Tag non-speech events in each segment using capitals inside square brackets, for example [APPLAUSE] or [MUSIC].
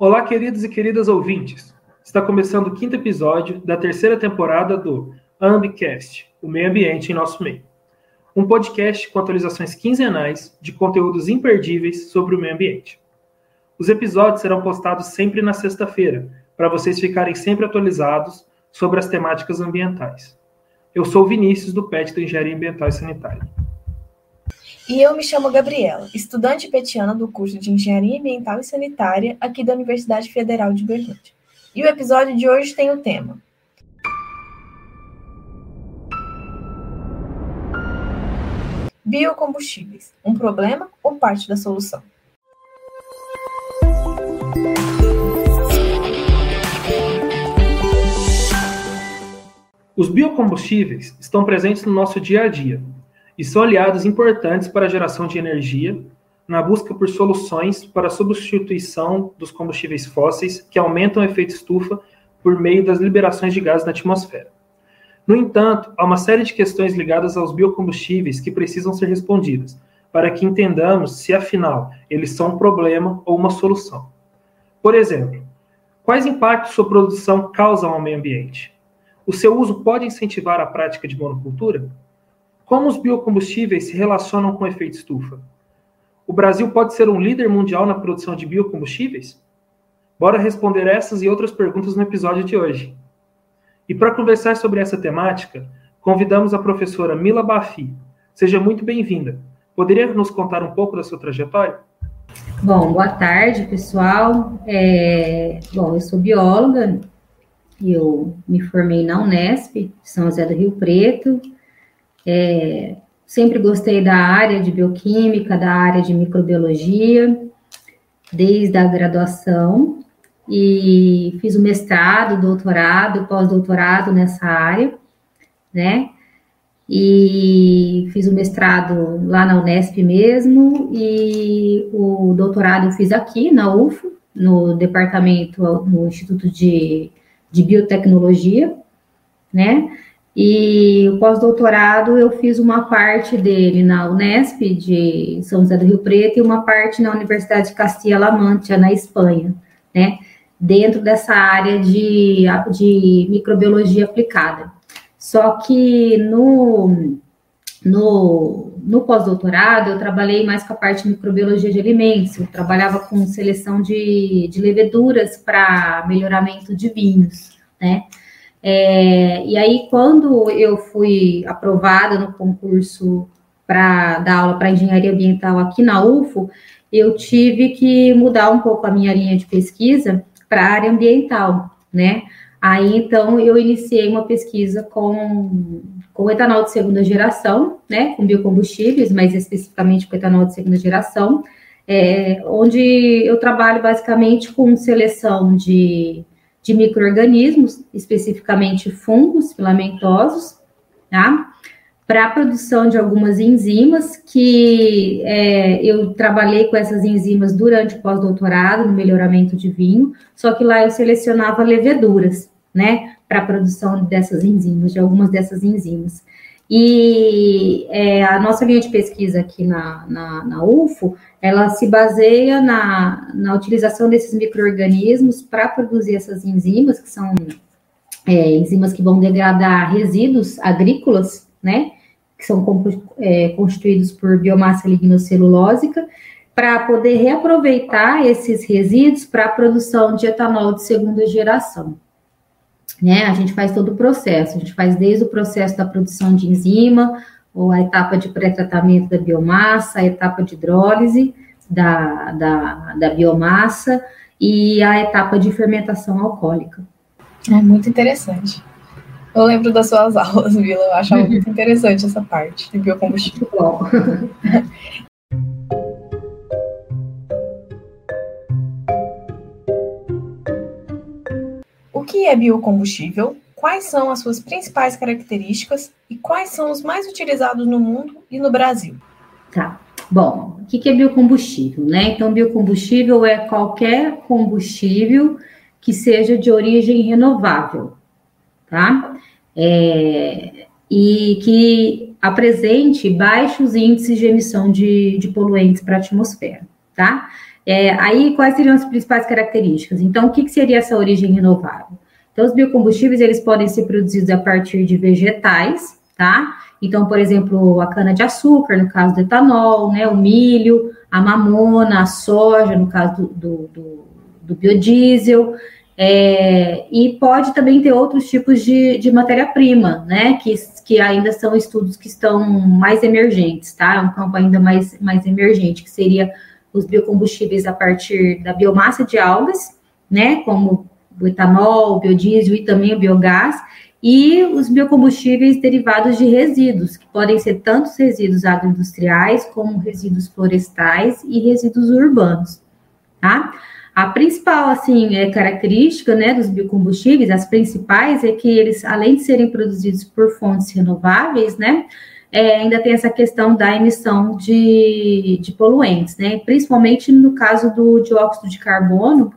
Olá, queridos e queridas ouvintes. Está começando o quinto episódio da terceira temporada do Ambicast, o meio ambiente em nosso meio. Um podcast com atualizações quinzenais de conteúdos imperdíveis sobre o meio ambiente. Os episódios serão postados sempre na sexta-feira, para vocês ficarem sempre atualizados sobre as temáticas ambientais. Eu sou Vinícius, do PET da Engenharia Ambiental e Sanitária. E eu me chamo Gabriela, estudante petiana do curso de Engenharia Ambiental e Sanitária aqui da Universidade Federal de Berlândia. E o episódio de hoje tem o tema Biocombustíveis, um problema ou parte da solução? Os biocombustíveis estão presentes no nosso dia a dia, e são aliados importantes para a geração de energia, na busca por soluções para a substituição dos combustíveis fósseis que aumentam o efeito estufa por meio das liberações de gases na atmosfera. No entanto, há uma série de questões ligadas aos biocombustíveis que precisam ser respondidas, para que entendamos se, afinal, eles são um problema ou uma solução. Por exemplo, quais impactos sua produção causa ao meio ambiente? O seu uso pode incentivar a prática de monocultura? Como os biocombustíveis se relacionam com o efeito estufa? O Brasil pode ser um líder mundial na produção de biocombustíveis? Bora responder essas e outras perguntas no episódio de hoje. E para conversar sobre essa temática, convidamos a professora Mila Bafi. Seja muito bem-vinda. Poderia nos contar um pouco da sua trajetória? Bom, boa tarde, pessoal. É... Bom, eu sou bióloga, eu me formei na Unesp, São José do Rio Preto, é, sempre gostei da área de bioquímica, da área de microbiologia, desde a graduação, e fiz o mestrado, doutorado, pós-doutorado nessa área, né? E fiz o mestrado lá na Unesp mesmo, e o doutorado eu fiz aqui na UFO, no departamento, no Instituto de, de Biotecnologia, né? E o pós-doutorado eu fiz uma parte dele na Unesp de São José do Rio Preto e uma parte na Universidade de Castilla-La Mancha, na Espanha, né? Dentro dessa área de, de microbiologia aplicada. Só que no, no, no pós-doutorado eu trabalhei mais com a parte de microbiologia de alimentos, eu trabalhava com seleção de, de leveduras para melhoramento de vinhos, né? É, e aí, quando eu fui aprovada no concurso para dar aula para engenharia ambiental aqui na UFO, eu tive que mudar um pouco a minha linha de pesquisa para a área ambiental, né? Aí, então, eu iniciei uma pesquisa com, com etanol de segunda geração, né? Com biocombustíveis, mas especificamente com etanol de segunda geração, é, onde eu trabalho basicamente com seleção de de micro-organismos, especificamente fungos filamentosos, tá? Para a produção de algumas enzimas, que é, eu trabalhei com essas enzimas durante o pós-doutorado, no melhoramento de vinho, só que lá eu selecionava leveduras, né? Para a produção dessas enzimas, de algumas dessas enzimas. E é, a nossa linha de pesquisa aqui na, na, na UFO ela se baseia na, na utilização desses micro-organismos para produzir essas enzimas, que são é, enzimas que vão degradar resíduos agrícolas, né, que são é, constituídos por biomassa lignocelulósica, para poder reaproveitar esses resíduos para a produção de etanol de segunda geração. Né, a gente faz todo o processo, a gente faz desde o processo da produção de enzima, ou a etapa de pré-tratamento da biomassa, a etapa de hidrólise da, da, da biomassa e a etapa de fermentação alcoólica. É muito interessante. Eu lembro das suas [LAUGHS] aulas, Vila, eu achava [LAUGHS] muito interessante essa parte de biocombustível. Bom. [LAUGHS] que é biocombustível? quais são as suas principais características e quais são os mais utilizados no mundo e no Brasil? Tá. Bom, o que é biocombustível, né? Então, biocombustível é qualquer combustível que seja de origem renovável, tá? É, e que apresente baixos índices de emissão de, de poluentes para a atmosfera, tá? É, aí, quais seriam as principais características? Então, o que, que seria essa origem renovável? Então, os biocombustíveis, eles podem ser produzidos a partir de vegetais, tá? Então, por exemplo, a cana-de-açúcar, no caso do etanol, né? O milho, a mamona, a soja, no caso do, do, do, biodiesel. É, e pode também ter outros tipos de, de matéria-prima, né? Que, que ainda são estudos que estão mais emergentes, tá? É um campo ainda mais, mais emergente, que seria os biocombustíveis a partir da biomassa de algas, né? Como o etanol, o biodiesel e também o biogás, e os biocombustíveis derivados de resíduos, que podem ser tanto resíduos agroindustriais como resíduos florestais e resíduos urbanos, tá? A principal, assim, é, característica, né, dos biocombustíveis, as principais, é que eles, além de serem produzidos por fontes renováveis, né, é, ainda tem essa questão da emissão de, de poluentes, né, principalmente no caso do dióxido de carbono,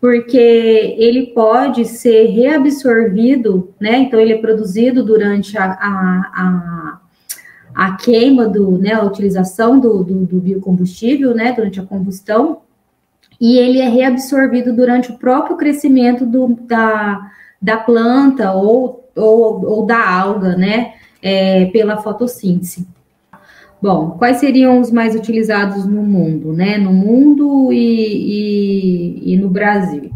porque ele pode ser reabsorvido, né, então ele é produzido durante a, a, a a queima do, né, a utilização do, do, do biocombustível, né, durante a combustão, e ele é reabsorvido durante o próprio crescimento do, da, da planta ou, ou, ou da alga, né, é, pela fotossíntese. Bom, quais seriam os mais utilizados no mundo, né, no mundo e, e, e no Brasil?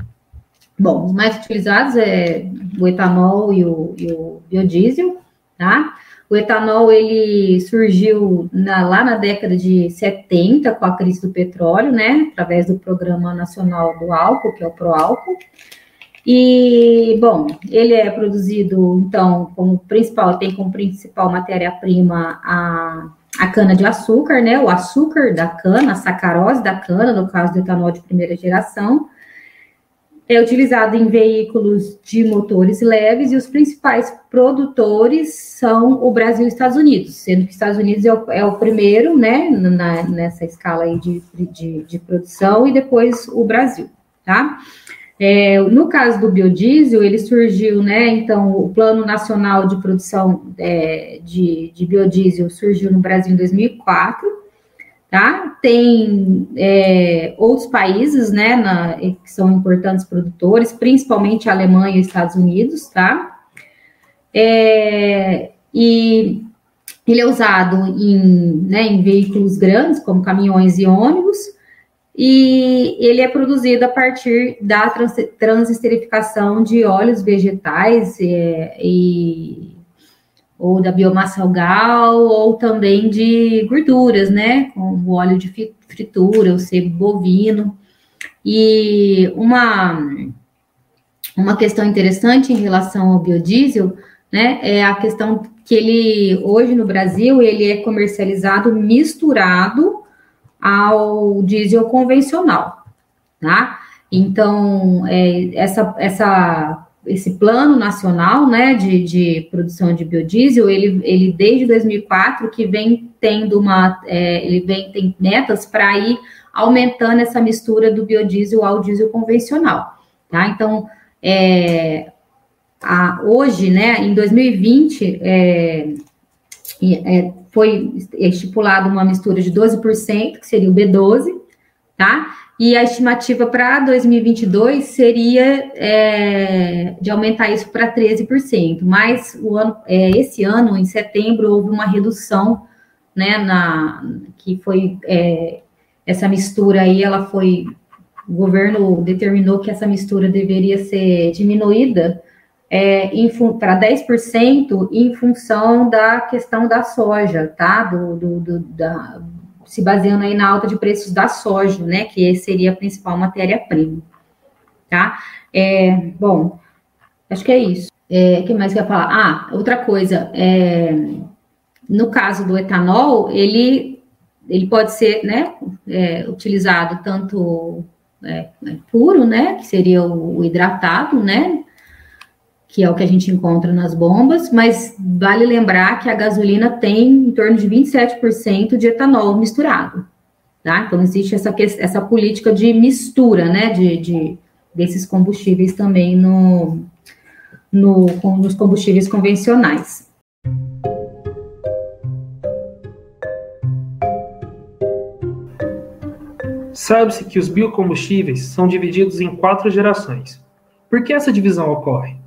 Bom, os mais utilizados é o etanol e o, e o biodiesel, tá? O etanol ele surgiu na, lá na década de 70 com a crise do petróleo, né? Através do Programa Nacional do Álcool, que é o Proálcool. E, bom, ele é produzido, então, como principal, tem como principal matéria-prima a, a cana-de-açúcar, né? O açúcar da cana, a sacarose da cana, no caso do etanol de primeira geração é utilizado em veículos de motores leves e os principais produtores são o Brasil e os Estados Unidos, sendo que os Estados Unidos é o, é o primeiro, né, na, nessa escala aí de, de, de, produção e depois o Brasil, tá? É, no caso do biodiesel, ele surgiu, né, então o Plano Nacional de Produção é, de, de Biodiesel surgiu no Brasil em 2004, tá? Tem é, outros países, né, na, que são importantes produtores, principalmente a Alemanha e os Estados Unidos, tá? É, e ele é usado em, né, em veículos grandes, como caminhões e ônibus, e ele é produzido a partir da trans, transesterificação de óleos vegetais é, e ou da biomassa algal, ou também de gorduras, né? Como óleo de fritura, o sebo bovino. E uma, uma questão interessante em relação ao biodiesel, né? É a questão que ele, hoje no Brasil, ele é comercializado misturado ao diesel convencional, tá? Então, é, essa, essa esse plano nacional, né, de, de produção de biodiesel, ele, ele desde 2004 que vem tendo uma, é, ele vem tem metas para ir aumentando essa mistura do biodiesel ao diesel convencional, tá? Então, é, a, hoje, né, em 2020, é, é, foi estipulado uma mistura de 12%, que seria o B12, tá? E a estimativa para 2022 seria é, de aumentar isso para 13%, mas o ano, é, esse ano, em setembro, houve uma redução, né, na, que foi é, essa mistura aí, ela foi, o governo determinou que essa mistura deveria ser diminuída é, para 10% em função da questão da soja, tá? Do, do, do da, se baseando aí na alta de preços da soja, né, que seria a principal matéria-prima, tá? É, bom, acho que é isso. É, que mais que eu ia falar? Ah, outra coisa, é, no caso do etanol, ele, ele pode ser, né, é, utilizado tanto é, puro, né, que seria o, o hidratado, né, que é o que a gente encontra nas bombas, mas vale lembrar que a gasolina tem em torno de 27% de etanol misturado, tá? Então, existe essa, essa política de mistura, né, de, de desses combustíveis também no, no, nos combustíveis convencionais. Sabe-se que os biocombustíveis são divididos em quatro gerações. Por que essa divisão ocorre?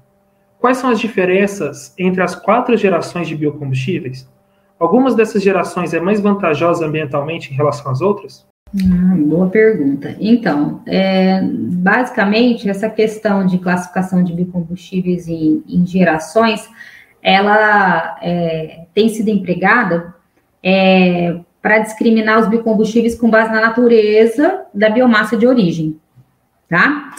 Quais são as diferenças entre as quatro gerações de biocombustíveis? Algumas dessas gerações é mais vantajosa ambientalmente em relação às outras? Hum, boa pergunta. Então, é, basicamente, essa questão de classificação de biocombustíveis em, em gerações, ela é, tem sido empregada é, para discriminar os biocombustíveis com base na natureza da biomassa de origem, tá?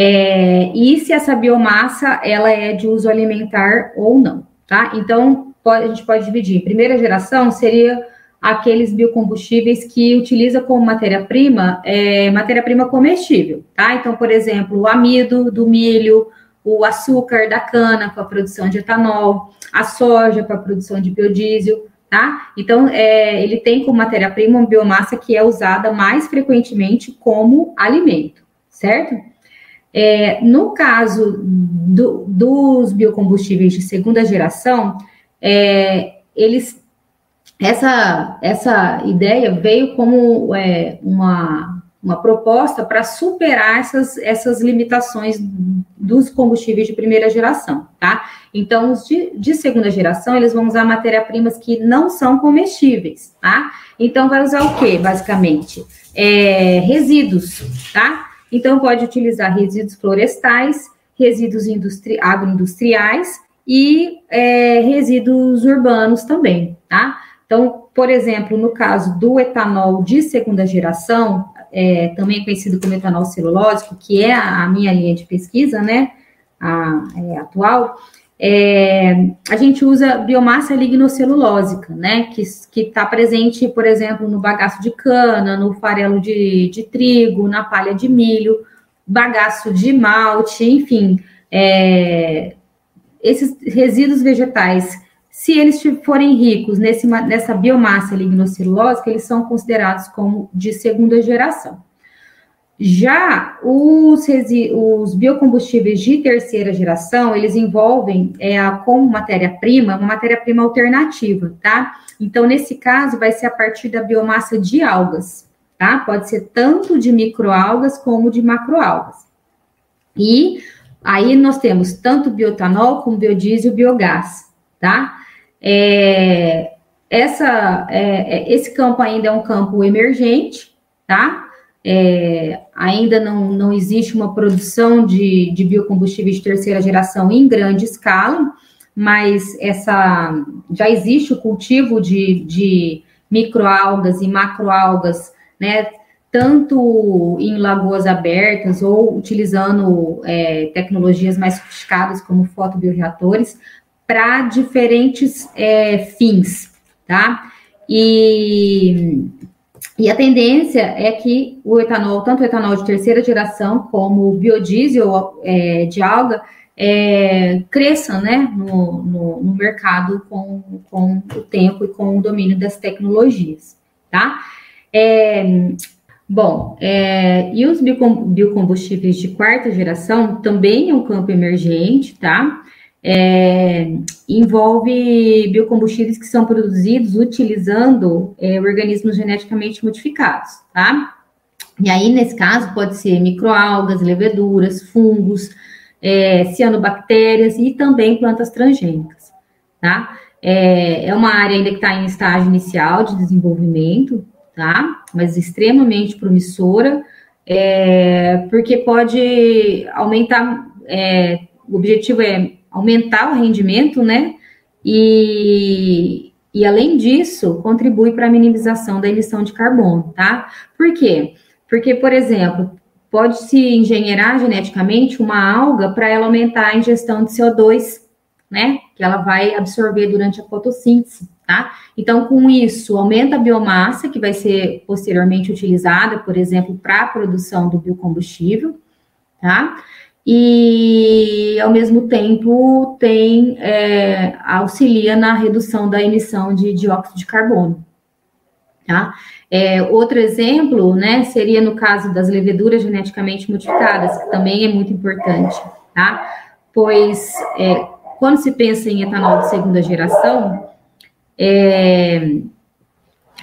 É, e se essa biomassa ela é de uso alimentar ou não, tá? Então pode, a gente pode dividir. Primeira geração seria aqueles biocombustíveis que utiliza como matéria-prima é, matéria-prima comestível, tá? Então, por exemplo, o amido do milho, o açúcar da cana para a produção de etanol, a soja para a produção de biodiesel, tá? Então, é, ele tem como matéria-prima uma biomassa que é usada mais frequentemente como alimento, certo? É, no caso do, dos biocombustíveis de segunda geração, é, eles essa, essa ideia veio como é, uma uma proposta para superar essas, essas limitações dos combustíveis de primeira geração, tá? Então, os de, de segunda geração, eles vão usar matéria-primas que não são comestíveis, tá? Então, vai usar o que, basicamente? É, resíduos, tá? Então, pode utilizar resíduos florestais, resíduos industri agroindustriais e é, resíduos urbanos também, tá? Então, por exemplo, no caso do etanol de segunda geração, é, também conhecido como etanol celulósico, que é a, a minha linha de pesquisa, né, a, é, atual, é, a gente usa biomassa lignocelulósica, né, que está presente, por exemplo, no bagaço de cana, no farelo de, de trigo, na palha de milho, bagaço de malte, enfim, é, esses resíduos vegetais se eles forem ricos nesse, nessa biomassa lignocelulósica, eles são considerados como de segunda geração. Já os, os biocombustíveis de terceira geração, eles envolvem é, como matéria-prima, uma matéria-prima alternativa, tá? Então, nesse caso, vai ser a partir da biomassa de algas, tá? Pode ser tanto de microalgas como de macroalgas. E aí nós temos tanto biotanol como biodiesel e biogás, tá? É, essa, é, é, esse campo ainda é um campo emergente, tá? É, ainda não, não existe uma produção de, de biocombustíveis de terceira geração em grande escala, mas essa já existe o cultivo de, de microalgas e macroalgas, né? Tanto em lagoas abertas ou utilizando é, tecnologias mais sofisticadas como fotobioreatores, para diferentes é, fins, tá? E, e a tendência é que o etanol, tanto o etanol de terceira geração como o biodiesel é, de alga, é, cresçam né, no, no, no, mercado com, com o tempo e com o domínio das tecnologias, tá? É, bom, é, e os biocombustíveis de quarta geração também é um campo emergente, tá? É, envolve biocombustíveis que são produzidos utilizando é, organismos geneticamente modificados, tá? E aí, nesse caso, pode ser microalgas, leveduras, fungos, é, cianobactérias e também plantas transgênicas, tá? É, é uma área ainda que está em estágio inicial de desenvolvimento, tá? Mas extremamente promissora, é, porque pode aumentar, é, o objetivo é aumentar o rendimento, né? E, e além disso, contribui para a minimização da emissão de carbono, tá? Por quê? Porque, por exemplo, pode-se engenheirar geneticamente uma alga para ela aumentar a ingestão de CO2, né? Que ela vai absorver durante a fotossíntese, tá? Então, com isso, aumenta a biomassa, que vai ser posteriormente utilizada, por exemplo, para a produção do biocombustível, tá? E, ao mesmo tempo, tem é, auxilia na redução da emissão de dióxido de carbono. Tá? É, outro exemplo, né, seria no caso das leveduras geneticamente modificadas, que também é muito importante, tá? Pois é, quando se pensa em etanol de segunda geração, é,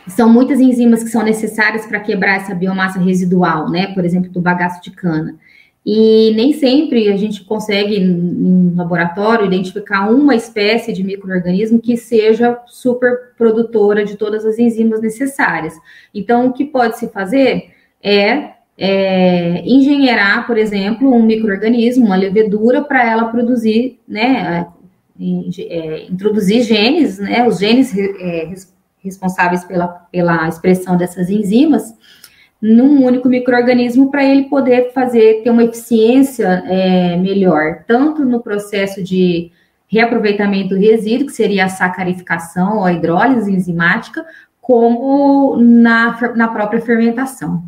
São muitas enzimas que são necessárias para quebrar essa biomassa residual, né? Por exemplo, do bagaço de cana. E nem sempre a gente consegue, em laboratório, identificar uma espécie de microorganismo que seja super produtora de todas as enzimas necessárias. Então, o que pode se fazer é, é engenheirar, por exemplo, um microorganismo, uma levedura, para ela produzir, né, é, introduzir genes, né, os genes é, responsáveis pela, pela expressão dessas enzimas, num único microorganismo para ele poder fazer, ter uma eficiência é, melhor, tanto no processo de reaproveitamento do resíduo, que seria a sacarificação ou a hidrólise enzimática, como na, na própria fermentação.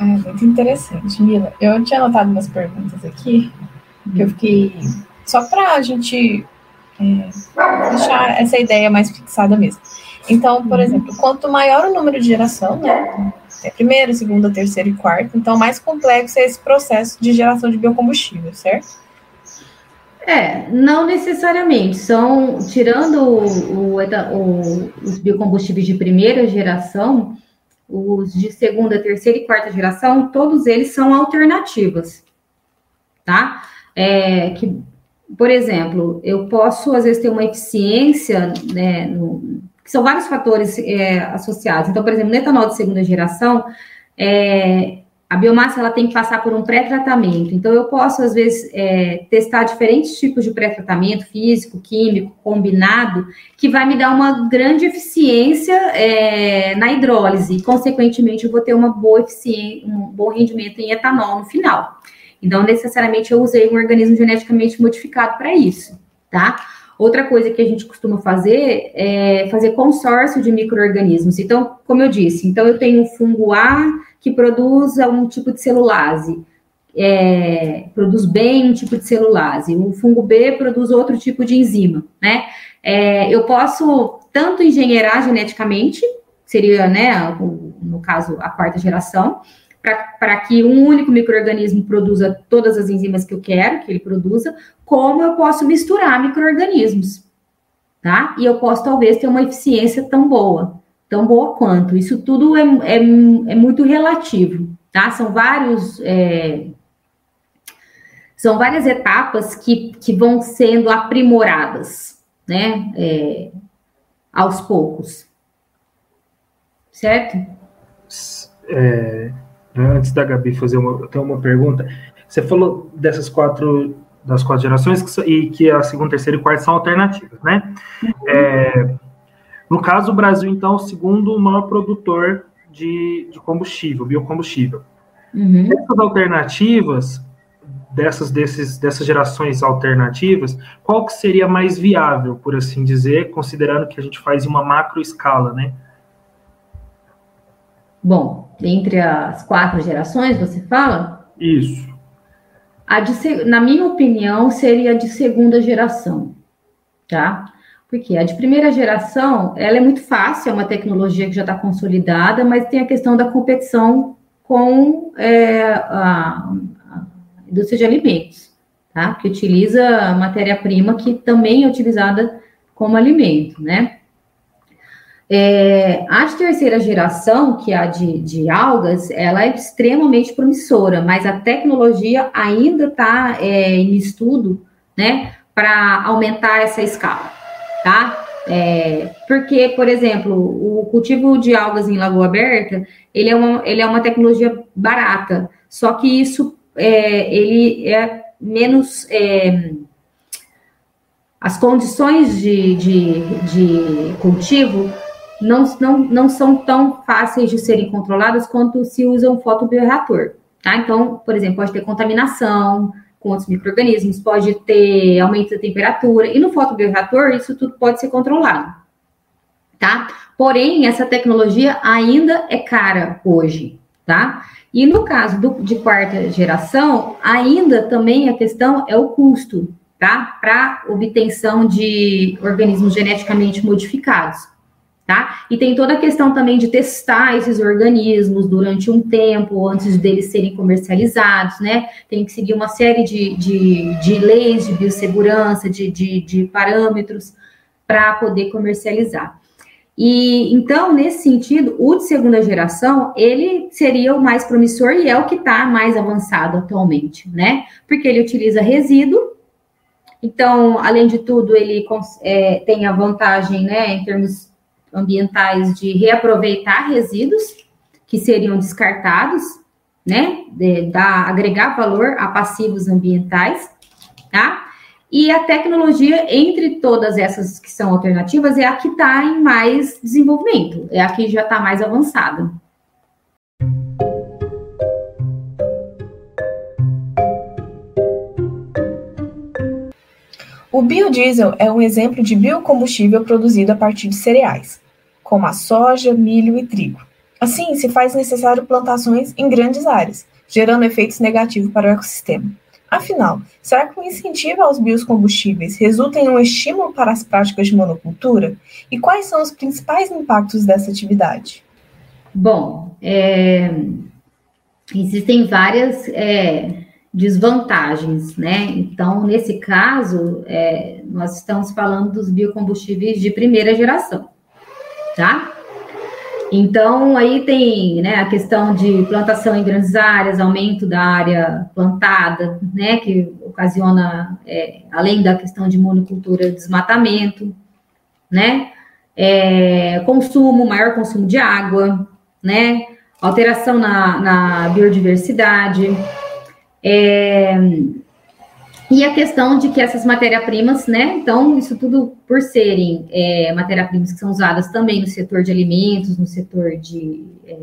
É muito interessante, Mila. Eu tinha anotado umas perguntas aqui, que eu fiquei. Só para a gente é, deixar essa ideia mais fixada mesmo. Então, por uhum. exemplo, quanto maior o número de geração, né? É primeiro, segundo, terceiro e quarto. Então, mais complexo é esse processo de geração de biocombustível, certo? É, não necessariamente. São, tirando o, o, os biocombustíveis de primeira geração, os de segunda, terceira e quarta geração, todos eles são alternativas, tá? É, que, por exemplo, eu posso, às vezes, ter uma eficiência, né, no, são vários fatores é, associados. Então, por exemplo, no etanol de segunda geração, é, a biomassa ela tem que passar por um pré-tratamento. Então, eu posso, às vezes, é, testar diferentes tipos de pré-tratamento, físico, químico, combinado, que vai me dar uma grande eficiência é, na hidrólise. E, consequentemente, eu vou ter uma boa eficiência, um bom rendimento em etanol no final. Então, necessariamente, eu usei um organismo geneticamente modificado para isso, tá? Outra coisa que a gente costuma fazer é fazer consórcio de micro-organismos. Então, como eu disse, então eu tenho um fungo A que produz um tipo de celulase, é, produz bem um tipo de celulase, o fungo B produz outro tipo de enzima, né? É, eu posso tanto engenheirar geneticamente, seria, né, no caso, a quarta geração, para que um único microorganismo produza todas as enzimas que eu quero que ele produza, como eu posso misturar microorganismos, tá? E eu posso talvez ter uma eficiência tão boa, tão boa quanto. Isso tudo é, é, é muito relativo, tá? São vários é, são várias etapas que, que vão sendo aprimoradas, né? É, aos poucos, certo? É, antes da Gabi fazer uma, ter uma pergunta, você falou dessas quatro das quatro gerações que, e que a segunda, terceira e quarta são alternativas, né? Uhum. É, no caso, o Brasil, então, é o segundo maior produtor de, de combustível, biocombustível. Uhum. Essas alternativas, dessas, desses, dessas gerações alternativas, qual que seria mais viável, por assim dizer, considerando que a gente faz em uma macro escala, né? Bom, entre as quatro gerações, você fala? Isso. A de, na minha opinião, seria a de segunda geração, tá? Porque a de primeira geração, ela é muito fácil, é uma tecnologia que já está consolidada, mas tem a questão da competição com é, a, a indústria de alimentos, tá? Que utiliza matéria-prima que também é utilizada como alimento, né? É, a de terceira geração, que é a de, de, algas, ela é extremamente promissora, mas a tecnologia ainda está é, em estudo, né, para aumentar essa escala, tá? É, porque, por exemplo, o cultivo de algas em lagoa aberta, ele é uma, ele é uma tecnologia barata, só que isso, é, ele é menos... É, as condições de, de, de cultivo não, não, não são tão fáceis de serem controladas quanto se usa um fotobioreator, tá? Então, por exemplo, pode ter contaminação com outros micro-organismos, pode ter aumento da temperatura, e no fotobioreator isso tudo pode ser controlado, tá? Porém, essa tecnologia ainda é cara hoje, tá? E no caso do, de quarta geração, ainda também a questão é o custo, tá? Para obtenção de organismos geneticamente modificados tá? E tem toda a questão também de testar esses organismos durante um tempo antes deles serem comercializados, né? Tem que seguir uma série de, de, de leis de biossegurança, de, de, de parâmetros para poder comercializar. E então, nesse sentido, o de segunda geração, ele seria o mais promissor e é o que está mais avançado atualmente, né? Porque ele utiliza resíduo, então, além de tudo, ele é, tem a vantagem, né, em termos ambientais, de reaproveitar resíduos que seriam descartados, né, de, da, agregar valor a passivos ambientais, tá? E a tecnologia, entre todas essas que são alternativas, é a que está em mais desenvolvimento, é a que já está mais avançada. O biodiesel é um exemplo de biocombustível produzido a partir de cereais, como a soja, milho e trigo. Assim, se faz necessário plantações em grandes áreas, gerando efeitos negativos para o ecossistema. Afinal, será que o incentivo aos biocombustíveis resulta em um estímulo para as práticas de monocultura? E quais são os principais impactos dessa atividade? Bom, é, existem várias é, desvantagens, né? Então, nesse caso, é, nós estamos falando dos biocombustíveis de primeira geração, tá? Então, aí tem né, a questão de plantação em grandes áreas, aumento da área plantada, né, que ocasiona, é, além da questão de monocultura, desmatamento, né, é, consumo, maior consumo de água, né, alteração na, na biodiversidade, é, e a questão de que essas matérias-primas, né? Então, isso tudo por serem é, matérias-primas que são usadas também no setor de alimentos, no setor de, é,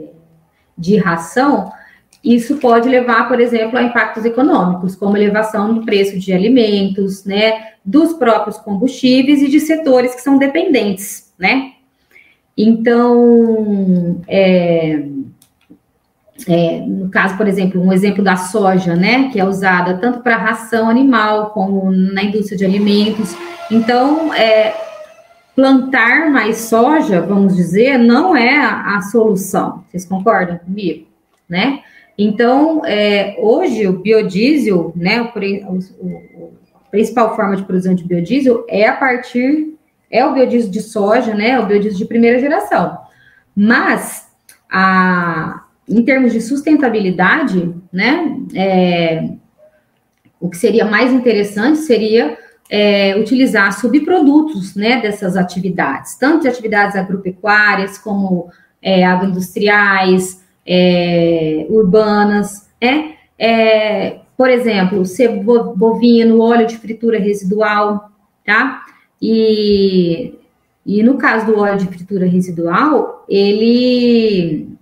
de ração, isso pode levar, por exemplo, a impactos econômicos, como elevação do preço de alimentos, né? Dos próprios combustíveis e de setores que são dependentes, né? Então, é, é, no caso, por exemplo, um exemplo da soja, né, que é usada tanto para ração animal como na indústria de alimentos. Então, é, plantar mais soja, vamos dizer, não é a, a solução. Vocês concordam comigo, né? Então, é, hoje o biodiesel, né, o, o, a principal forma de produção de biodiesel é a partir é o biodiesel de soja, né, o biodiesel de primeira geração. Mas a em termos de sustentabilidade, né, é, o que seria mais interessante seria é, utilizar subprodutos né, dessas atividades, tanto de atividades agropecuárias como é, agroindustriais, é, urbanas, né? É, por exemplo, ser bovino, óleo de fritura residual, tá? E, e no caso do óleo de fritura residual, ele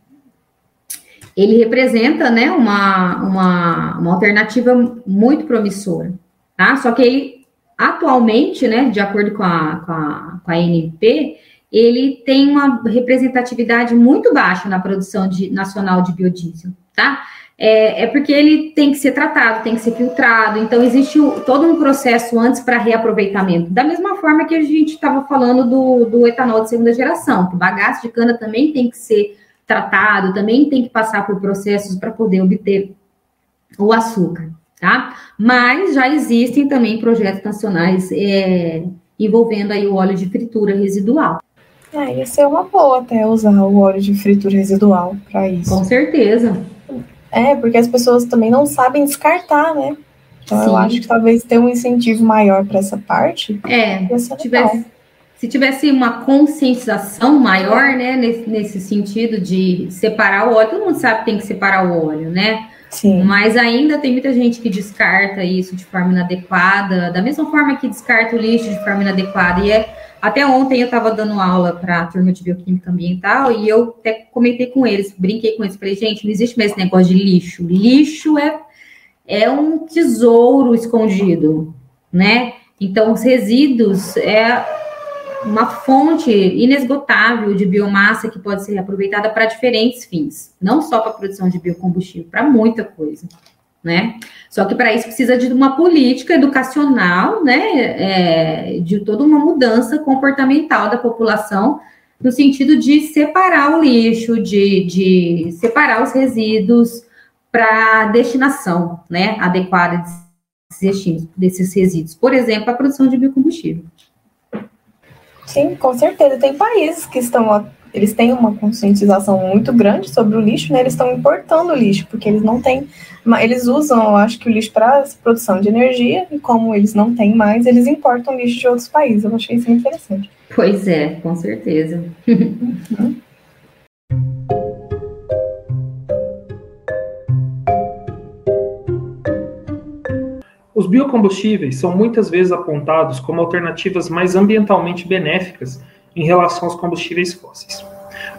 ele representa né, uma, uma, uma alternativa muito promissora. Tá? Só que ele, atualmente, né, de acordo com a, com a, com a ele tem uma representatividade muito baixa na produção de, nacional de biodiesel, tá? É, é, porque ele tem que ser tratado, tem que ser filtrado, então existe o, todo um processo antes para reaproveitamento. Da mesma forma que a gente estava falando do, do etanol de segunda geração, o bagaço de cana também tem que ser tratado, também tem que passar por processos para poder obter o açúcar, tá? Mas já existem também projetos nacionais é, envolvendo aí o óleo de fritura residual. É, ia ser uma boa até usar o óleo de fritura residual para isso. Com certeza. É, porque as pessoas também não sabem descartar, né? Então Sim. eu acho que talvez ter um incentivo maior para essa parte. É, se tivesse, se tivesse uma conscientização maior, né, nesse, nesse sentido de separar o óleo, todo mundo sabe que tem que separar o óleo, né? Sim. Mas ainda tem muita gente que descarta isso de forma inadequada, da mesma forma que descarta o lixo de forma inadequada. E é, até ontem eu estava dando aula para a turma de bioquímica ambiental e eu até comentei com eles, brinquei com eles, falei, gente, não existe mais esse negócio de lixo. Lixo é, é um tesouro escondido, né? Então, os resíduos é uma fonte inesgotável de biomassa que pode ser aproveitada para diferentes fins, não só para a produção de biocombustível, para muita coisa, né? Só que para isso precisa de uma política educacional, né? É, de toda uma mudança comportamental da população no sentido de separar o lixo, de, de separar os resíduos para destinação, né? Adequada desses resíduos, por exemplo, a produção de biocombustível. Sim, com certeza. Tem países que estão eles têm uma conscientização muito grande sobre o lixo, né? Eles estão importando o lixo, porque eles não têm. Eles usam, eu acho que o lixo para produção de energia, e como eles não têm mais, eles importam lixo de outros países. Eu achei isso interessante. Pois é, com certeza. Uhum. Os biocombustíveis são muitas vezes apontados como alternativas mais ambientalmente benéficas em relação aos combustíveis fósseis.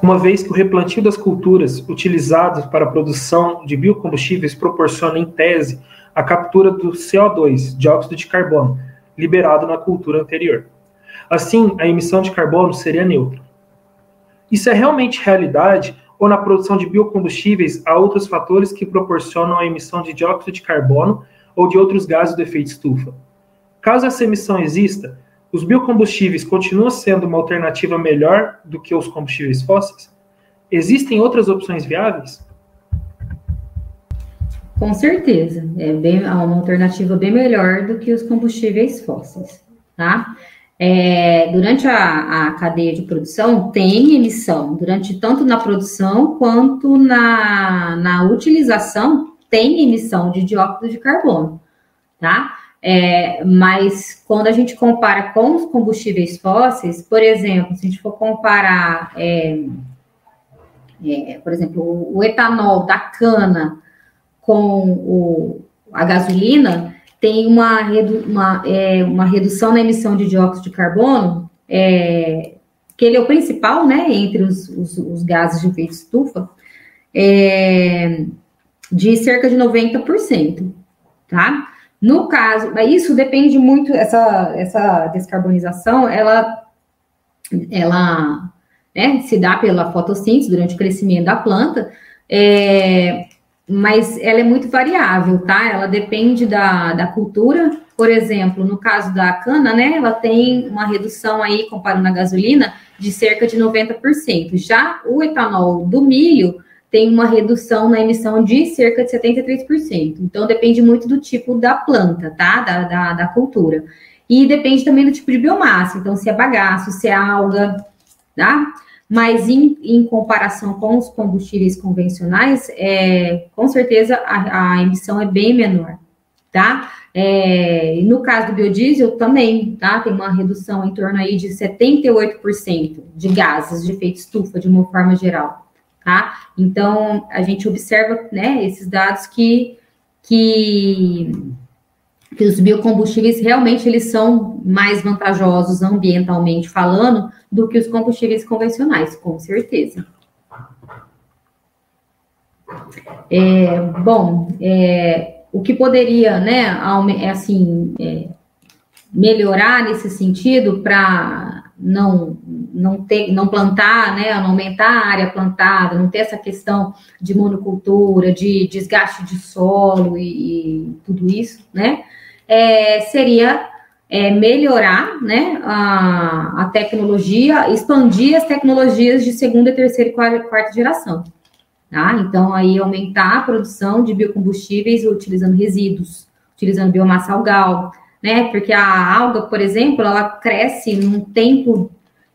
Uma vez que o replantio das culturas utilizadas para a produção de biocombustíveis proporciona, em tese, a captura do CO2, dióxido de carbono, liberado na cultura anterior. Assim, a emissão de carbono seria neutra. Isso é realmente realidade ou na produção de biocombustíveis há outros fatores que proporcionam a emissão de dióxido de carbono ou de outros gases do efeito estufa? Caso essa emissão exista, os biocombustíveis continuam sendo uma alternativa melhor do que os combustíveis fósseis? Existem outras opções viáveis? Com certeza, é bem, uma alternativa bem melhor do que os combustíveis fósseis, tá? É, durante a, a, cadeia de produção tem emissão, durante tanto na produção quanto na, na utilização tem emissão de dióxido de carbono, tá? É, mas quando a gente compara com os combustíveis fósseis, por exemplo, se a gente for comparar, é, é, por exemplo, o, o, etanol da cana com o, a gasolina, tem uma, redu, uma, é, uma redução na emissão de dióxido de carbono, é, que ele é o principal, né, entre os, os, os gases de efeito estufa, é, de cerca de 90%, tá? No caso, isso depende muito, essa, essa descarbonização, ela, ela né, se dá pela fotossíntese durante o crescimento da planta, é, mas ela é muito variável, tá? Ela depende da, da cultura. Por exemplo, no caso da cana, né, ela tem uma redução aí, comparando a gasolina, de cerca de 90%. Já o etanol do milho, tem uma redução na emissão de cerca de 73%. Então, depende muito do tipo da planta, tá? Da, da, da cultura. E depende também do tipo de biomassa. Então, se é bagaço, se é alga, tá? Mas em, em comparação com os combustíveis convencionais, é, com certeza a, a emissão é bem menor, tá? É, no caso do biodiesel também, tá? Tem uma redução em torno aí de 78% de gases de efeito estufa, de uma forma geral tá? Então, a gente observa, né, esses dados que, que, que os biocombustíveis realmente eles são mais vantajosos ambientalmente falando do que os combustíveis convencionais, com certeza. É, bom, é, o que poderia, né, assim, é, melhorar nesse sentido para não não ter, não plantar, né, não aumentar a área plantada, não ter essa questão de monocultura, de desgaste de solo e, e tudo isso, né, é, seria é, melhorar, né, a, a tecnologia, expandir as tecnologias de segunda, terceira e quarta, quarta geração, tá? Então, aí aumentar a produção de biocombustíveis utilizando resíduos, utilizando biomassa algal, né? Porque a alga, por exemplo, ela cresce num tempo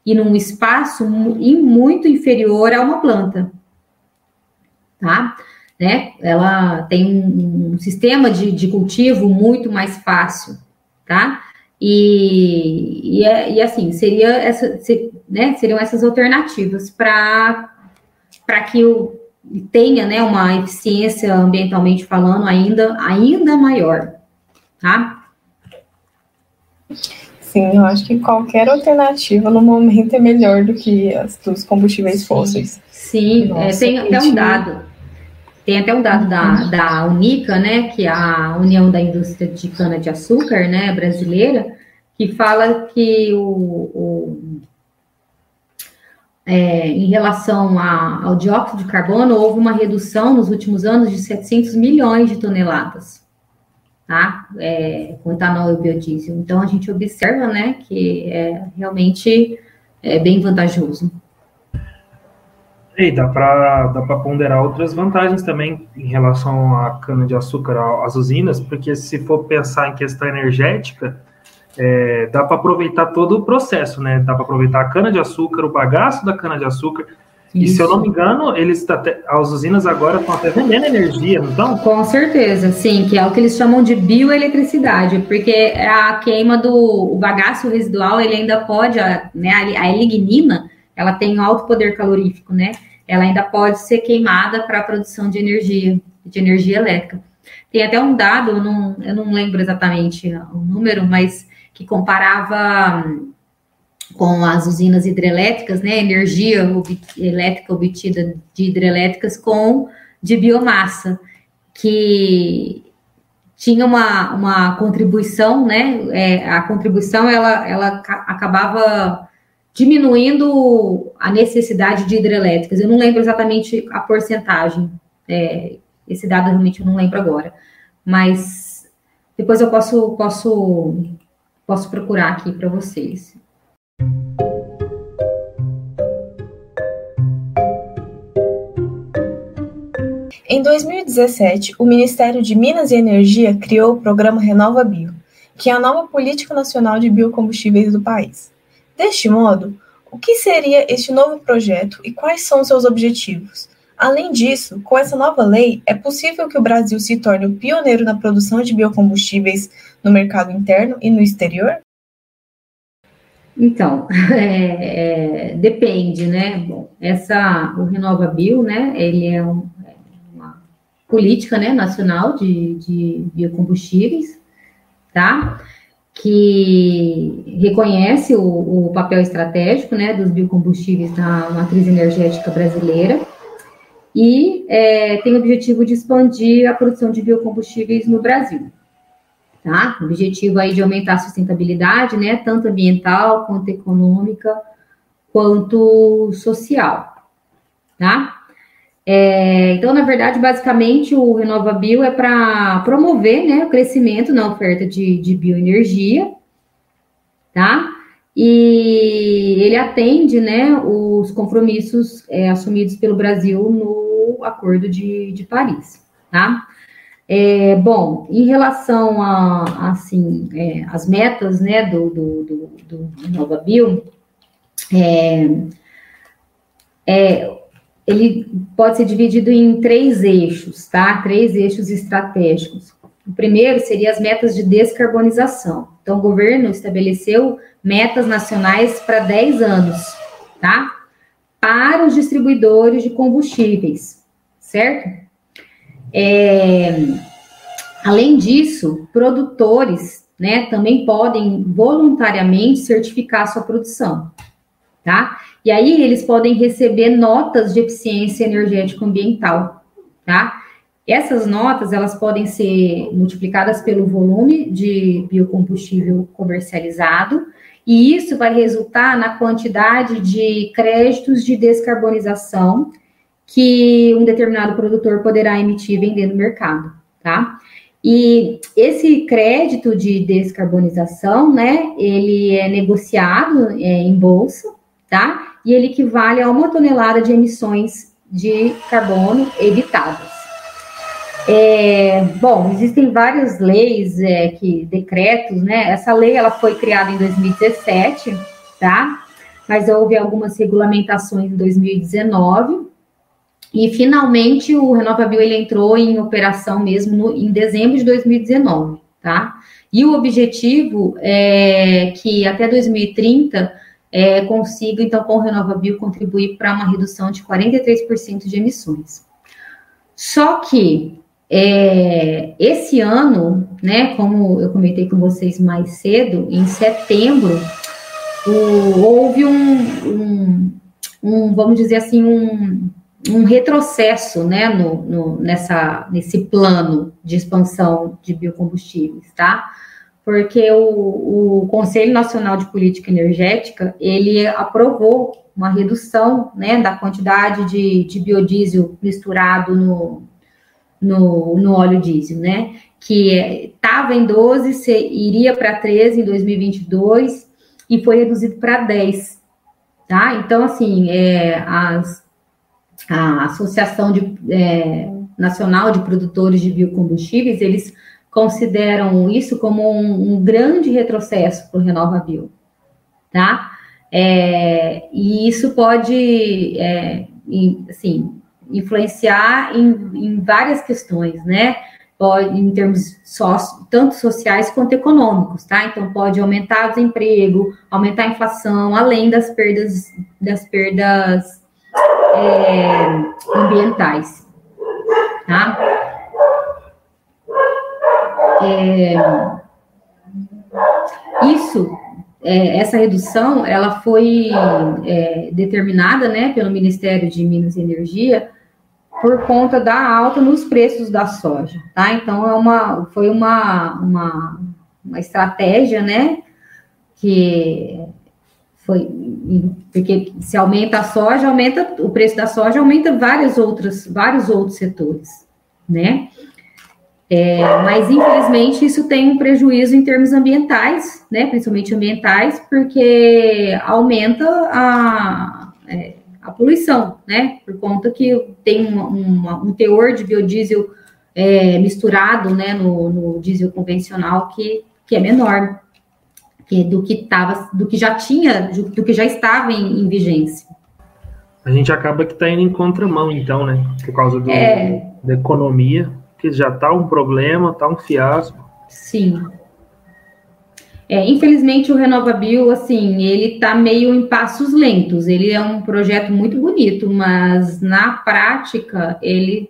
e num espaço muito inferior a uma planta, tá? Né? Ela tem um, sistema de, de cultivo muito mais fácil, tá? E, e, é, e assim, seria essa, né, seriam essas alternativas para que o, tenha né, uma eficiência ambientalmente falando ainda, ainda maior, tá? Sim, eu acho que qualquer alternativa no momento é melhor do que as dos combustíveis fósseis. Sim, Nossa, é, tem até um dado. Tem até um dado da, da Unica, né, que é a União da Indústria de Cana-de-Açúcar, né, brasileira, que fala que o, o é, em relação a, ao dióxido de carbono, houve uma redução nos últimos anos de 700 milhões de toneladas tá? É, com etanol e biodiesel. Então, a gente observa, né, que é realmente é bem vantajoso. E dá para ponderar outras vantagens também em relação à cana-de-açúcar, às usinas, porque se for pensar em questão energética, é, dá para aproveitar todo o processo, né? Dá para aproveitar a cana-de-açúcar, o bagaço da cana-de-açúcar. E se eu não me engano, eles até, as usinas agora estão até vendendo energia, não estão? Com certeza, sim, que é o que eles chamam de bioeletricidade, porque a queima do o bagaço residual, ele ainda pode, a, né, a lignina, ela tem um alto poder calorífico, né? Ela ainda pode ser queimada para a produção de energia, de energia elétrica. Tem até um dado, eu não, eu não lembro exatamente o número, mas que comparava hum, com as usinas hidrelétricas, né, energia elétrica obtida de hidrelétricas com de biomassa, que tinha uma, uma contribuição, né, é, a contribuição ela, ela acabava diminuindo a necessidade de hidrelétricas. Eu não lembro exatamente a porcentagem, é, esse dado realmente eu não lembro agora, mas depois eu posso, posso, posso procurar aqui para vocês. Em 2017, o Ministério de Minas e Energia criou o programa Renova Bio, que é a nova política nacional de biocombustíveis do país. Deste modo, o que seria este novo projeto e quais são seus objetivos? Além disso, com essa nova lei, é possível que o Brasil se torne o pioneiro na produção de biocombustíveis no mercado interno e no exterior? Então, [LAUGHS] é, é, depende, né? Bom, essa, o Renova Bio, né? Ele é um, política né, nacional de, de biocombustíveis, tá? Que reconhece o, o, papel estratégico né, dos biocombustíveis na matriz energética brasileira e é, tem o objetivo de expandir a produção de biocombustíveis no Brasil. Tá? O objetivo aí de aumentar a sustentabilidade, né, tanto ambiental quanto econômica, quanto social, tá? É, então, na verdade, basicamente, o RenovaBio é para promover né, o crescimento na oferta de, de bioenergia, tá? E ele atende né, os compromissos é, assumidos pelo Brasil no Acordo de, de Paris, tá? É, bom, em relação a, assim, é, as metas, né, do, do, do, do RenovaBio, é, é, ele pode ser dividido em três eixos, tá? Três eixos estratégicos. O primeiro seria as metas de descarbonização. Então, o governo estabeleceu metas nacionais para 10 anos, tá? Para os distribuidores de combustíveis, certo? É, além disso, produtores, né, também podem voluntariamente certificar sua produção, tá? E aí eles podem receber notas de eficiência energética ambiental, tá? Essas notas, elas podem ser multiplicadas pelo volume de biocombustível comercializado, e isso vai resultar na quantidade de créditos de descarbonização que um determinado produtor poderá emitir e vender no mercado, tá? E esse crédito de descarbonização, né, ele é negociado é, em bolsa, tá? E ele equivale a uma tonelada de emissões de carbono evitadas. É, bom, existem várias leis, é, que decretos, né? Essa lei ela foi criada em 2017, tá? Mas houve algumas regulamentações em 2019 e finalmente o RenovaBio ele entrou em operação mesmo no, em dezembro de 2019, tá? E o objetivo é que até 2030 é, consiga, então, com o RenovaBio, contribuir para uma redução de 43% de emissões. Só que é, esse ano, né, como eu comentei com vocês mais cedo, em setembro, o, houve um, um, um, vamos dizer assim, um, um retrocesso né, no, no, nessa, nesse plano de expansão de biocombustíveis, tá? Porque o, o, Conselho Nacional de Política Energética, ele aprovou uma redução, né, da quantidade de, de biodiesel misturado no, no, no óleo diesel, né, que estava em 12, se, iria para 13 em 2022 e foi reduzido para 10, tá? Então, assim, é, as, a Associação de, é, Nacional de Produtores de Biocombustíveis, eles consideram isso como um, um grande retrocesso para o RenovaBio, tá? É, e isso pode, é, assim, influenciar em, em, várias questões, né? Pode, em termos sócio, tanto sociais quanto econômicos, tá? Então pode aumentar o desemprego, aumentar a inflação, além das perdas, das perdas é, ambientais, tá? É, isso, é, essa redução, ela foi é, determinada, né, pelo Ministério de Minas e Energia por conta da alta nos preços da soja, tá? Então, é uma, foi uma, uma, uma estratégia, né, que foi, porque se aumenta a soja, aumenta o preço da soja, aumenta várias outras, vários outros setores, né? É, mas, infelizmente, isso tem um prejuízo em termos ambientais, né, principalmente ambientais, porque aumenta a, é, a poluição, né, por conta que tem uma, um teor de biodiesel é, misturado, né, no, no, diesel convencional que, que é menor que do que tava, do que já tinha, do que já estava em, em vigência. A gente acaba que está indo em contramão, então, né, por causa do, é. da economia que já está um problema, está um fiasco. Sim. É, infelizmente o RenovaBio, assim, ele está meio em passos lentos. Ele é um projeto muito bonito, mas na prática ele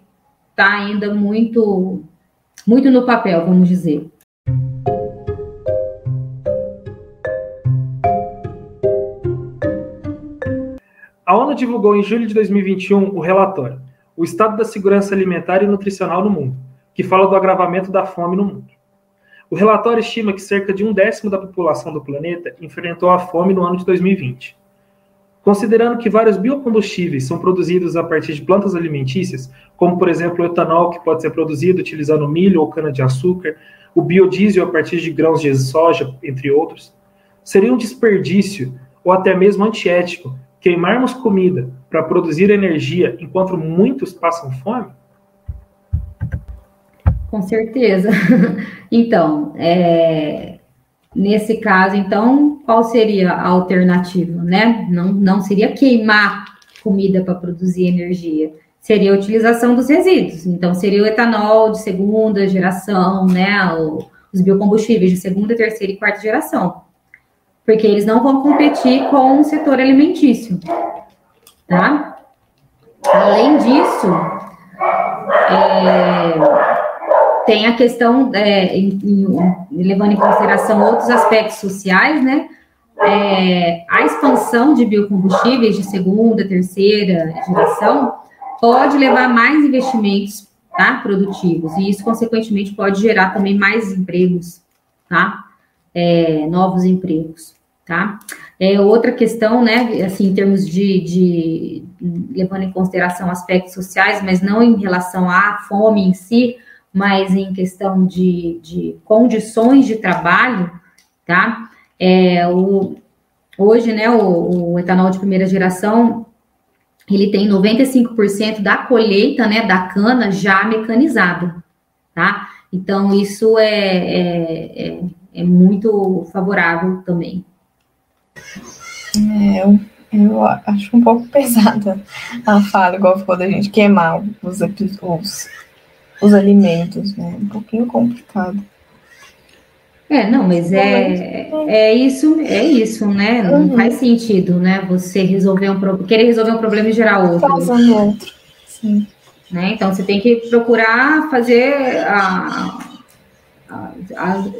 está ainda muito, muito no papel, vamos dizer. A ONU divulgou em julho de 2021 o relatório o estado da segurança alimentar e nutricional no mundo, que fala do agravamento da fome no mundo. O relatório estima que cerca de um décimo da população do planeta enfrentou a fome no ano de 2020. Considerando que vários biocombustíveis são produzidos a partir de plantas alimentícias, como por exemplo o etanol, que pode ser produzido utilizando milho ou cana-de-açúcar, o biodiesel a partir de grãos de soja, entre outros, seria um desperdício ou até mesmo antiético queimarmos comida para produzir energia enquanto muitos passam fome? Com certeza. [LAUGHS] Então, é, nesse caso, então, qual seria a alternativa, né? Não, não seria queimar comida para produzir energia, seria a utilização dos resíduos. Então, seria o etanol de segunda geração, né? O, os biocombustíveis de segunda, terceira e quarta geração porque eles não vão competir com o setor alimentício, tá? Além disso, é, tem a questão, é, em, em, levando em consideração outros aspectos sociais, né? É, a expansão de biocombustíveis de segunda, terceira geração pode levar mais investimentos tá, produtivos, e isso, consequentemente, pode gerar também mais empregos, tá? É, novos empregos tá? É outra questão, né, assim, em termos de, de, levando em consideração aspectos sociais, mas não em relação à fome em si, mas em questão de, de condições de trabalho, tá? É, o, hoje, né, o, o etanol de primeira geração, ele tem 95% da colheita, né, da cana já mecanizada, tá? Então, isso é, é, é, é muito favorável também. É, eu, eu acho um pouco [LAUGHS] pesada a fala, igual ficou da gente queimar os, os, os alimentos, né? Um pouquinho complicado. É, não, mas é, é isso, é isso, né? Não uhum. faz sentido, né? Você resolver um problema, querer resolver um problema e gerar outro. Causando outro, sim. Né? Então você tem que procurar fazer a,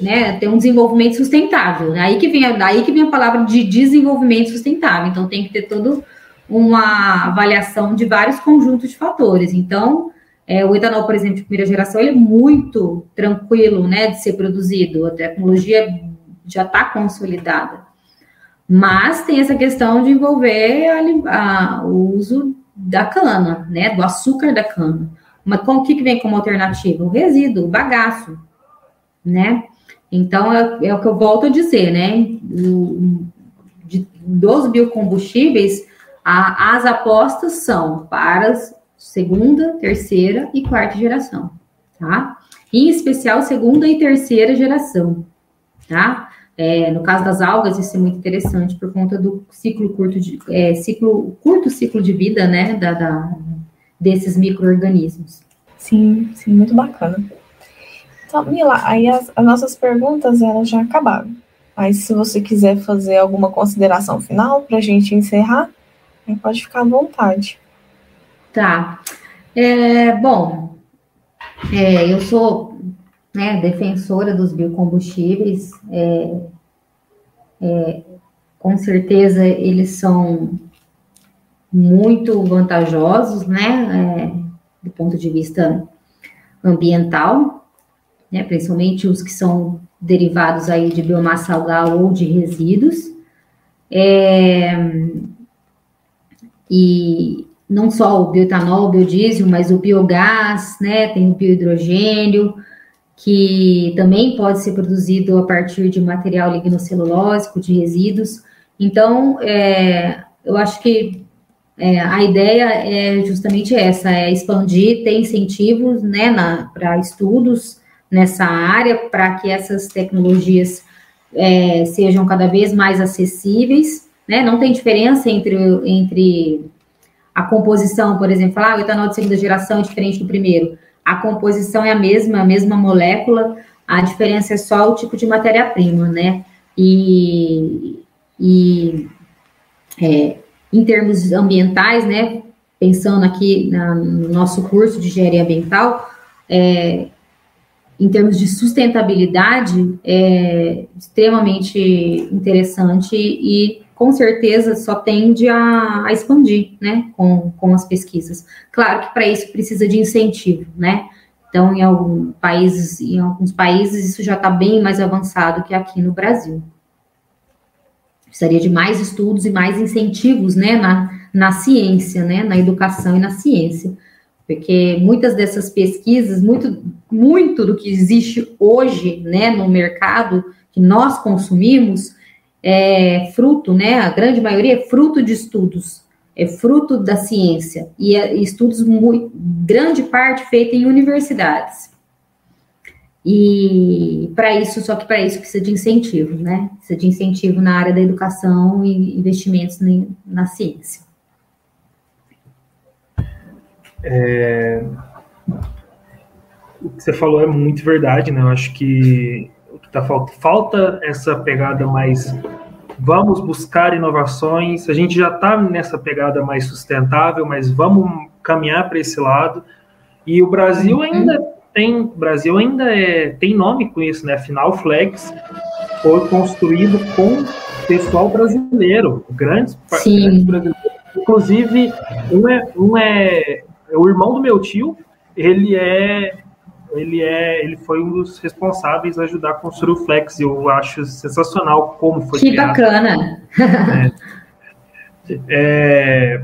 né, ter um desenvolvimento sustentável. Aí que vem, daí que vem a palavra de desenvolvimento sustentável. Então tem que ter toda uma avaliação de vários conjuntos de fatores. Então, é, o etanol, por exemplo, de primeira geração, ele é muito tranquilo, né, de ser produzido. A tecnologia já está consolidada. Mas tem essa questão de envolver a, a, o uso da cana, né, do açúcar da cana. Mas com o que, que vem como alternativa? O resíduo, o bagaço né? Então, é, é o que eu volto a dizer, né? O, de, dos biocombustíveis, a, as apostas são para segunda, terceira e quarta geração, tá? Em especial segunda e terceira geração, tá? É, no caso das algas, isso é muito interessante por conta do ciclo curto de é, ciclo curto ciclo de vida, né, da, da desses micro-organismos. Sim, sim, muito bacana. Então, Mila, aí as, as nossas perguntas elas já acabaram. Mas se você quiser fazer alguma consideração final para a gente encerrar, pode ficar à vontade. Tá. É, bom, é, eu sou né, defensora dos biocombustíveis. É, é, com certeza eles são muito vantajosos, né, é, do ponto de vista ambiental, né, principalmente os que são derivados aí de biomassa algal ou de resíduos. É, e não só o bioetanol, o biodiesel, mas o biogás, né, tem o biohidrogênio, que também pode ser produzido a partir de material lignocelulósico, de resíduos. Então, é, eu acho que é, a ideia é justamente essa, é expandir, ter incentivos né, para estudos nessa área, para que essas tecnologias é, sejam cada vez mais acessíveis. Né? Não tem diferença entre, entre a composição, por exemplo, ah, o etanol de segunda geração é diferente do primeiro. A composição é a mesma, a mesma molécula, a diferença é só o tipo de matéria-prima, né? E, e é, em termos ambientais, né? Pensando aqui na, no nosso curso de engenharia ambiental, é, em termos de sustentabilidade, é extremamente interessante e com certeza só tende a, a expandir, né, com, com as pesquisas. Claro que para isso precisa de incentivo, né? Então, em alguns países, em alguns países isso já está bem mais avançado que aqui no Brasil. Precisaria de mais estudos e mais incentivos, né, na, na ciência, né, na educação e na ciência porque muitas dessas pesquisas, muito, muito do que existe hoje, né, no mercado que nós consumimos, é fruto, né, a grande maioria é fruto de estudos, é fruto da ciência, e é estudos, muito, grande parte feita em universidades. E para isso, só que para isso precisa de incentivo, né? Precisa de incentivo na área da educação e investimentos na, na ciência. É... O que você falou é muito verdade, né? Eu acho que o que tá falta, falta essa pegada mais vamos buscar inovações. A gente já está nessa pegada mais sustentável, mas vamos caminhar para esse lado. E o Brasil uhum. ainda tem, Brasil ainda é, tem nome com isso, né? Afinal, Flex foi construído com pessoal brasileiro, grandes, grandes brasileiros. Inclusive, um é, um é o irmão do meu tio, ele é ele é ele foi um dos responsáveis a ajudar a construir o Flex. Eu acho sensacional como foi que criado. bacana. [LAUGHS] É, é,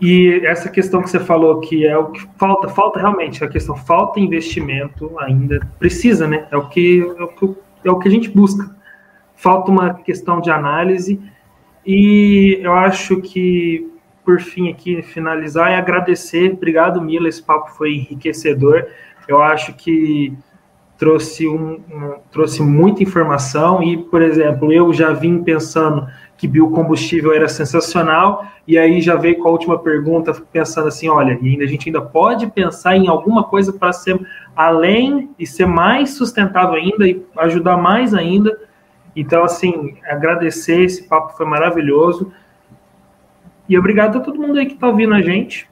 e essa questão que você falou que é o que falta, falta realmente a questão falta investimento ainda precisa, né? É o que é o que, é o que a gente busca. Falta uma questão de análise e eu acho que por fim aqui finalizar e agradecer. Obrigado, Mila. Esse papo foi enriquecedor. Eu acho que trouxe, um, um, trouxe muita informação e, por exemplo, eu já vim pensando que biocombustível era sensacional e aí já veio com a última pergunta pensando assim, olha, e ainda a gente ainda pode pensar em alguma coisa para ser além e ser mais sustentável ainda e ajudar mais ainda. Então, assim, agradecer, esse papo foi maravilhoso. E obrigado a todo mundo aí que está ouvindo a gente.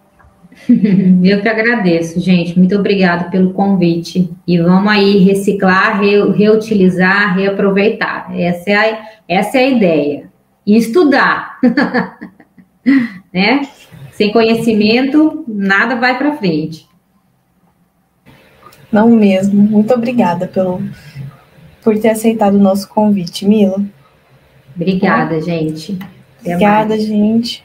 [LAUGHS] Eu que agradeço, gente. Muito obrigado pelo convite. E vamos aí reciclar, re, reutilizar, reaproveitar. Essa é a, essa é a ideia. E estudar. [LAUGHS] né? Sem conhecimento, nada vai para frente. Não mesmo. Muito obrigada pelo, por ter aceitado o nosso convite, Mila. Obrigada, gente. Até obrigada, mais. gente.